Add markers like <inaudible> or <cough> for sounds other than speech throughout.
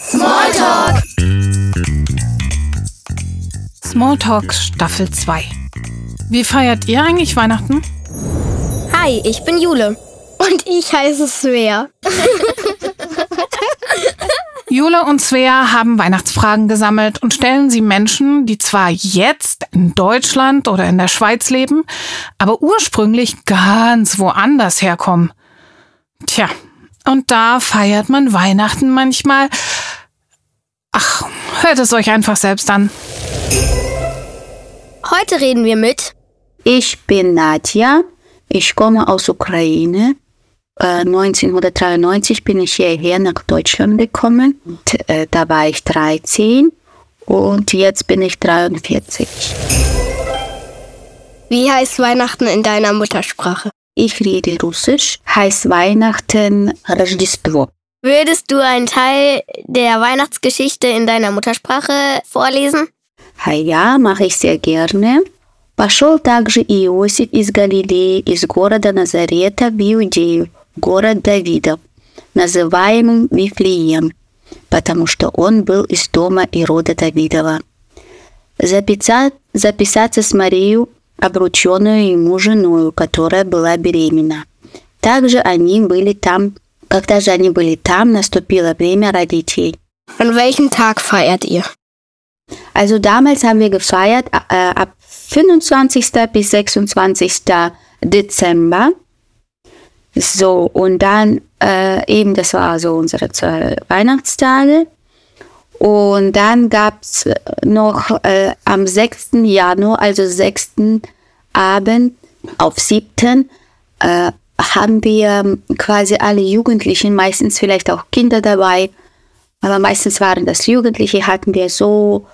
Smalltalk! Smalltalk Staffel 2. Wie feiert ihr eigentlich Weihnachten? Hi, ich bin Jule. Und ich heiße Svea. <laughs> Jule und Svea haben Weihnachtsfragen gesammelt und stellen sie Menschen, die zwar jetzt in Deutschland oder in der Schweiz leben, aber ursprünglich ganz woanders herkommen. Tja, und da feiert man Weihnachten manchmal. Ach, hört es euch einfach selbst an. Heute reden wir mit Ich bin Nadja. Ich komme aus Ukraine. Äh, 1993 bin ich hierher nach Deutschland gekommen. Und, äh, da war ich 13 und jetzt bin ich 43. Wie heißt Weihnachten in deiner Muttersprache? Ich rede Russisch, heißt Weihnachten Рождество. Würdest du einen Teil der Weihnachtsgeschichte in deiner Muttersprache vorlesen? Я mache ich sehr gerne. Пошел также Иосиф из Галилеи, из города Назарета в Иудею, город Давида, называемым Вифлеем, потому что он был из дома Ирода Давидова. Запица- записаться с Марией, обрученную ему женою, которая была беременна. Также они были там, когда же они были там, наступило время родителей. An welchem Tag feiert ihr? Also damals haben wir gefeiert äh, ab 25. bis 26. Dezember. So, und dann äh, eben, das war so unsere zwei Weihnachtstage. Und dann gab es noch äh, am 6. Januar, also 6. Abend auf 7. Äh, haben wir quasi alle Jugendlichen, meistens vielleicht auch Kinder dabei, aber meistens waren das Jugendliche, hatten wir so,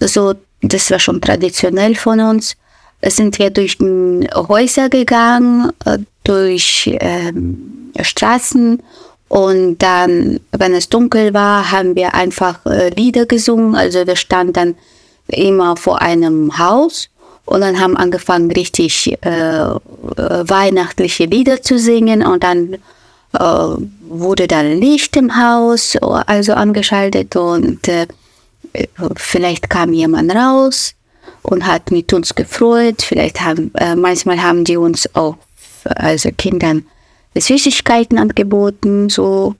so, das war schon traditionell von uns, sind wir durch Häuser gegangen, äh, durch ähm, Straßen und dann, wenn es dunkel war, haben wir einfach äh, Lieder gesungen. Also wir standen dann immer vor einem Haus und dann haben angefangen, richtig äh, äh, weihnachtliche Lieder zu singen und dann äh, wurde dann Licht im Haus also angeschaltet und äh, vielleicht kam jemand raus und hat mit uns gefreut. Vielleicht haben, äh, manchmal haben die uns auch, also Kindern, Süßigkeiten angeboten, so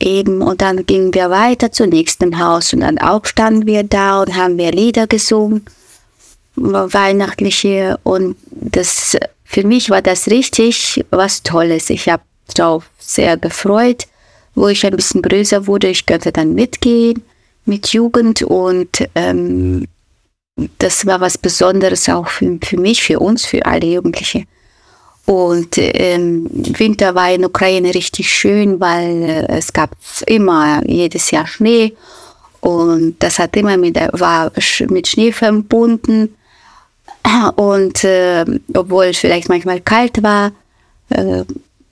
eben. Und dann gingen wir weiter zum nächsten Haus und dann auch standen wir da und haben wir Lieder gesungen, weihnachtliche. Und das, für mich war das richtig was Tolles. Ich habe darauf sehr gefreut. Wo ich ein bisschen größer wurde, ich könnte dann mitgehen mit Jugend und ähm, das war was Besonderes auch für, für mich, für uns, für alle Jugendliche. Und ähm, Winter war in Ukraine richtig schön, weil äh, es gab immer jedes Jahr Schnee und das hat immer mit, war mit Schnee verbunden. <clears throat> Und äh, obwohl es vielleicht manchmal kalt war, äh,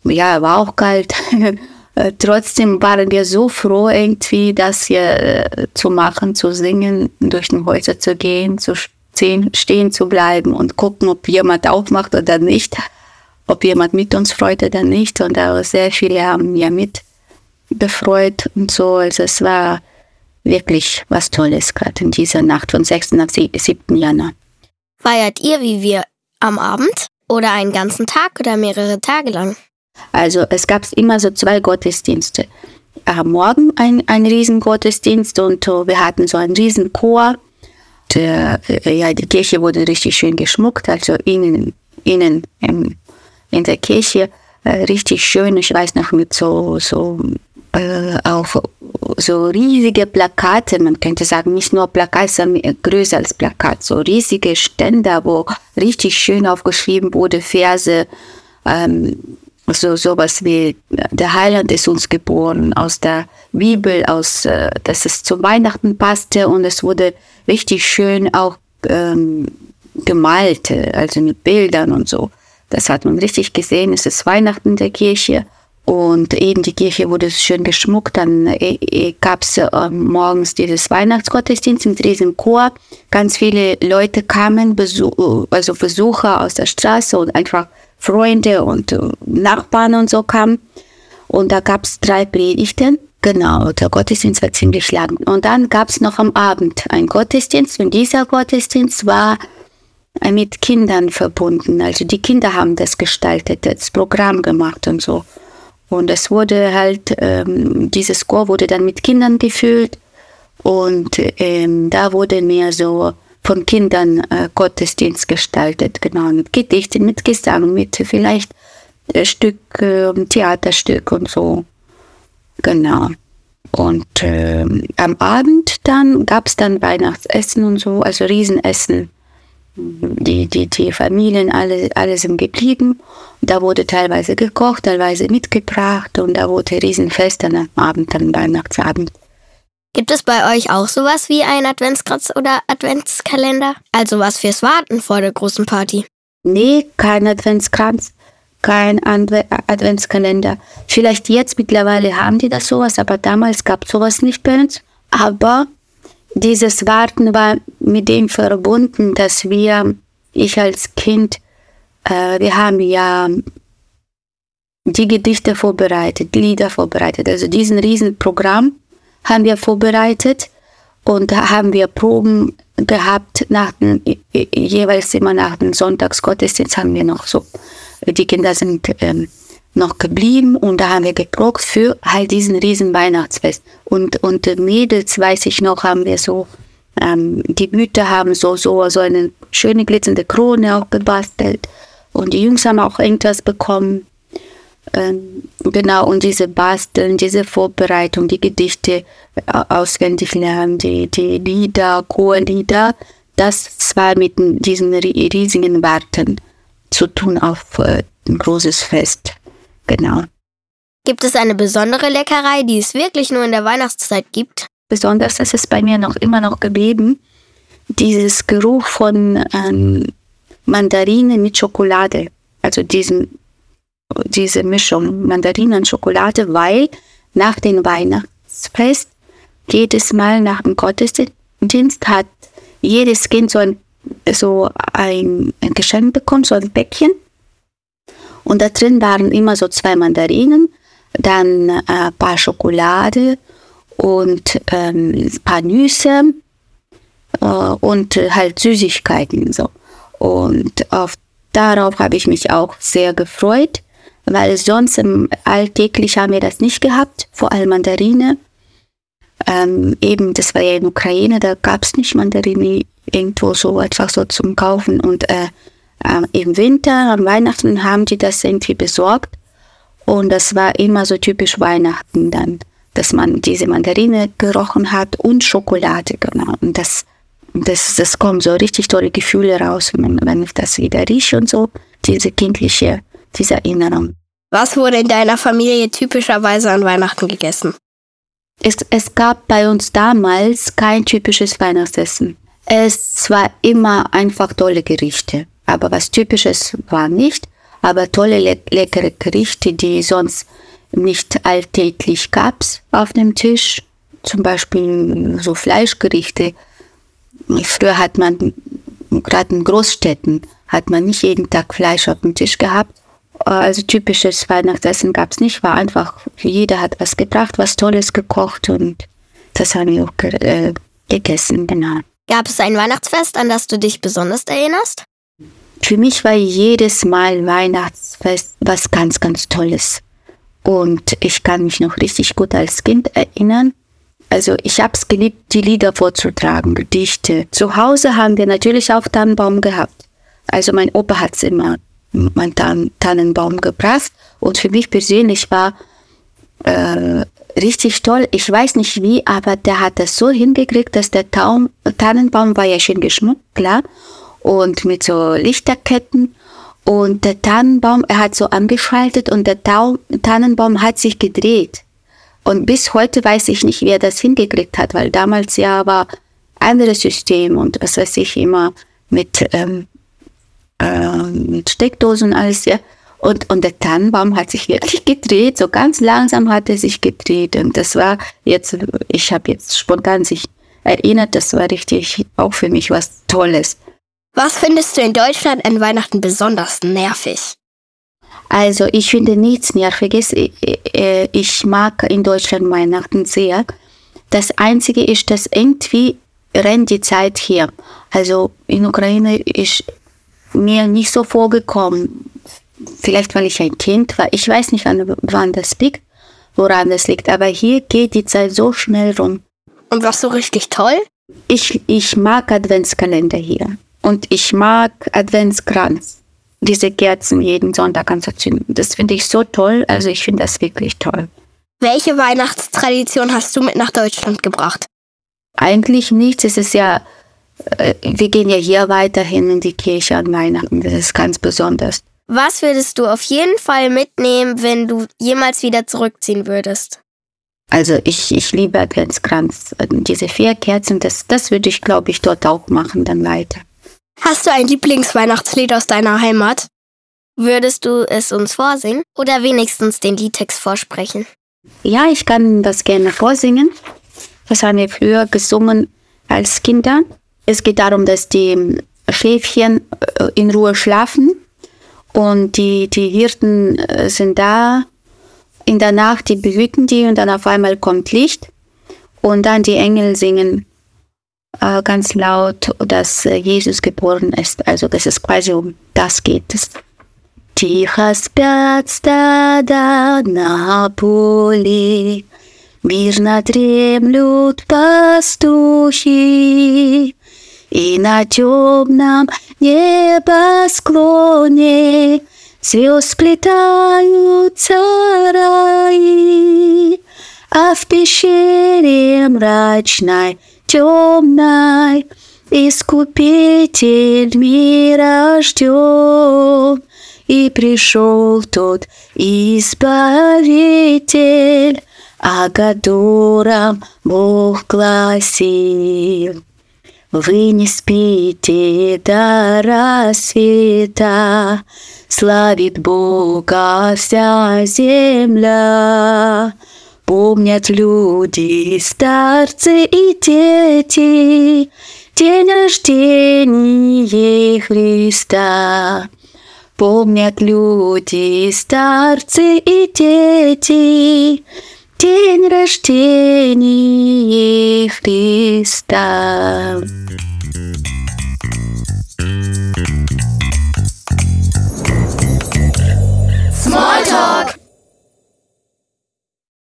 ja, war auch kalt. <laughs> Äh, trotzdem waren wir so froh irgendwie, das hier äh, zu machen, zu singen, durch die Häuser zu gehen, zu stehen, stehen zu bleiben und gucken, ob jemand aufmacht oder nicht, ob jemand mit uns freut oder nicht. Und auch sehr viele haben ja mit befreut und so. Also es war wirklich was Tolles, gerade in dieser Nacht von 6. auf 7. Januar. Feiert ihr wie wir am Abend oder einen ganzen Tag oder mehrere Tage lang? Also es gab immer so zwei Gottesdienste. Am Morgen ein, ein Riesengottesdienst und uh, wir hatten so einen Riesenchor. Der, ja, die Kirche wurde richtig schön geschmuckt, also innen, innen in der Kirche äh, richtig schön. Ich weiß noch mit so, so äh, auch so riesige Plakate, man könnte sagen, nicht nur Plakate, sondern größer als Plakat, so riesige Ständer, wo richtig schön aufgeschrieben wurde, Verse, ähm, so sowas wie der Heiland ist uns geboren aus der Bibel, aus äh, dass es zu Weihnachten passte und es wurde richtig schön auch ähm, gemalt, also mit Bildern und so. Das hat man richtig gesehen. Es ist Weihnachten der Kirche und eben die Kirche wurde schön geschmuckt. Dann äh, gab es äh, morgens dieses Weihnachtsgottesdienst diesem Chor. Ganz viele Leute kamen, Besuch, also Besucher aus der Straße und einfach Freunde und Nachbarn und so kamen. Und da gab es drei Predigten Genau, der Gottesdienst war ziemlich lang. Und dann gab es noch am Abend einen Gottesdienst und dieser Gottesdienst war äh, mit Kindern verbunden. Also die Kinder haben das gestaltet, das Programm gemacht und so. Und es wurde halt, ähm, dieses Chor wurde dann mit Kindern gefüllt und ähm, da wurde mehr so von Kindern äh, Gottesdienst gestaltet, genau, mit Gedichten, mit Gesang, mit vielleicht äh, Stück, äh, Theaterstück und so. Genau. Und äh, am Abend dann gab es dann Weihnachtsessen und so, also Riesenessen. Die, die, die Familien, alle, alle sind geblieben. Da wurde teilweise gekocht, teilweise mitgebracht und da wurde Riesenfest am Abend, dann Weihnachtsabend. Gibt es bei euch auch sowas wie ein Adventskranz oder Adventskalender? Also was fürs Warten vor der großen Party? Nee, kein Adventskranz kein Adventskalender. Vielleicht jetzt mittlerweile haben die das sowas, aber damals gab es sowas nicht bei uns. Aber dieses Warten war mit dem verbunden, dass wir, ich als Kind, äh, wir haben ja die Gedichte vorbereitet, Lieder vorbereitet. Also diesen Riesenprogramm haben wir vorbereitet und da haben wir Proben gehabt, nach den, jeweils immer nach dem Sonntagsgottesdienst haben wir noch so die Kinder sind ähm, noch geblieben und da haben wir geprobt für halt diesen riesen Weihnachtsfest. Und, und Mädels, weiß ich noch, haben wir so, ähm, die Mütter haben so, so, so eine schöne glitzernde Krone auch gebastelt. Und die Jungs haben auch irgendwas bekommen. Ähm, genau, und diese Basteln, diese Vorbereitung, die Gedichte auswendig lernen, die, die Lieder, Chorlieder, das war mit diesen riesigen Warten zu tun auf äh, ein großes Fest. Genau. Gibt es eine besondere Leckerei, die es wirklich nur in der Weihnachtszeit gibt? Besonders ist es bei mir noch immer noch geblieben, dieses Geruch von ähm, Mandarinen mit Schokolade. Also diesen, diese Mischung Mandarinen und Schokolade, weil nach dem Weihnachtsfest jedes Mal nach dem Gottesdienst hat jedes Kind so ein so ein, ein Geschenk bekommen, so ein Päckchen. Und da drin waren immer so zwei Mandarinen, dann äh, ein paar Schokolade und ähm, ein paar Nüsse äh, und halt Süßigkeiten. So. Und auf, darauf habe ich mich auch sehr gefreut, weil sonst im alltäglich haben wir das nicht gehabt, vor allem Mandarine. Ähm, eben, das war ja in Ukraine, da gab es nicht Mandarine irgendwo so einfach so zum Kaufen. Und äh, äh, im Winter, am Weihnachten haben die das irgendwie besorgt. Und das war immer so typisch Weihnachten dann, dass man diese Mandarine gerochen hat und Schokolade, genau. Und das, das, das kommen so richtig tolle Gefühle raus, wenn, wenn ich das wieder rieche und so, diese kindliche, diese Erinnerung. Was wurde in deiner Familie typischerweise an Weihnachten gegessen? Es, es gab bei uns damals kein typisches Weihnachtsessen. Es war immer einfach tolle Gerichte, aber was typisches war nicht, aber tolle le leckere Gerichte, die sonst nicht alltäglich gab's auf dem Tisch. Zum Beispiel so Fleischgerichte. Früher hat man, gerade in Großstädten, hat man nicht jeden Tag Fleisch auf dem Tisch gehabt. Also typisches Weihnachtsessen gab's nicht, war einfach, jeder hat was gebracht, was Tolles gekocht und das haben wir auch äh, gegessen, genau. Gab es ein Weihnachtsfest, an das du dich besonders erinnerst? Für mich war jedes Mal Weihnachtsfest was ganz, ganz Tolles. Und ich kann mich noch richtig gut als Kind erinnern. Also ich habe es geliebt, die Lieder vorzutragen, Gedichte. Zu Hause haben wir natürlich auch Tannenbaum gehabt. Also mein Opa hat immer meinen Tannenbaum gebracht. Und für mich persönlich war äh, richtig toll. Ich weiß nicht wie, aber der hat das so hingekriegt, dass der Taum, Tannenbaum war ja schön geschmückt, klar, und mit so Lichterketten. Und der Tannenbaum, er hat so angeschaltet und der Taum, Tannenbaum hat sich gedreht. Und bis heute weiß ich nicht, wie er das hingekriegt hat, weil damals ja war anderes System und was weiß ich immer mit, ähm, äh, mit Steckdosen alles, ja. Und, und der Tannenbaum hat sich wirklich gedreht, so ganz langsam hat er sich gedreht. Und das war jetzt, ich habe jetzt spontan sich erinnert, das war richtig auch für mich was Tolles. Was findest du in Deutschland an Weihnachten besonders nervig? Also ich finde nichts Nerviges. Ich mag in Deutschland Weihnachten sehr. Das Einzige ist, dass irgendwie rennt die Zeit hier. Also in Ukraine ist mir nicht so vorgekommen. Vielleicht, weil ich ein Kind war. Ich weiß nicht, wann das liegt, woran das liegt. Aber hier geht die Zeit so schnell rum. Und was so richtig toll? Ich, ich mag Adventskalender hier. Und ich mag Adventskranz. Diese Kerzen jeden Sonntag anzuzünden. Das finde ich so toll. Also ich finde das wirklich toll. Welche Weihnachtstradition hast du mit nach Deutschland gebracht? Eigentlich nichts. Es ist ja, äh, wir gehen ja hier weiterhin in die Kirche an Weihnachten. Das ist ganz besonders. Was würdest du auf jeden Fall mitnehmen, wenn du jemals wieder zurückziehen würdest? Also ich, ich liebe Adventskranz. Diese vier Kerzen, das, das würde ich, glaube ich, dort auch machen, dann weiter. Hast du ein Lieblingsweihnachtslied aus deiner Heimat? Würdest du es uns vorsingen oder wenigstens den Liedtext vorsprechen? Ja, ich kann das gerne vorsingen. Das haben wir früher gesungen als Kinder. Es geht darum, dass die Schäfchen äh, in Ruhe schlafen und die, die Hirten äh, sind da in der Nacht, die behüten die und dann auf einmal kommt Licht und dann die Engel singen äh, ganz laut, dass äh, Jesus geboren ist. Also dass es quasi um das geht. Тихо спят стада на поле, Мирно дремлют пастухи, И на темном небосклоне Звезд сплетаются раи, А в пещере мрачной, темной Искупитель мира ждет, И пришел тот Избавитель, О котором Бог гласил. Вы не спите до рассвета, Славит Бога вся земля. Помнят люди, старцы и дети, День рождения Христа. Помнят люди, старцы и дети, День рождения Христа. Smalltalk!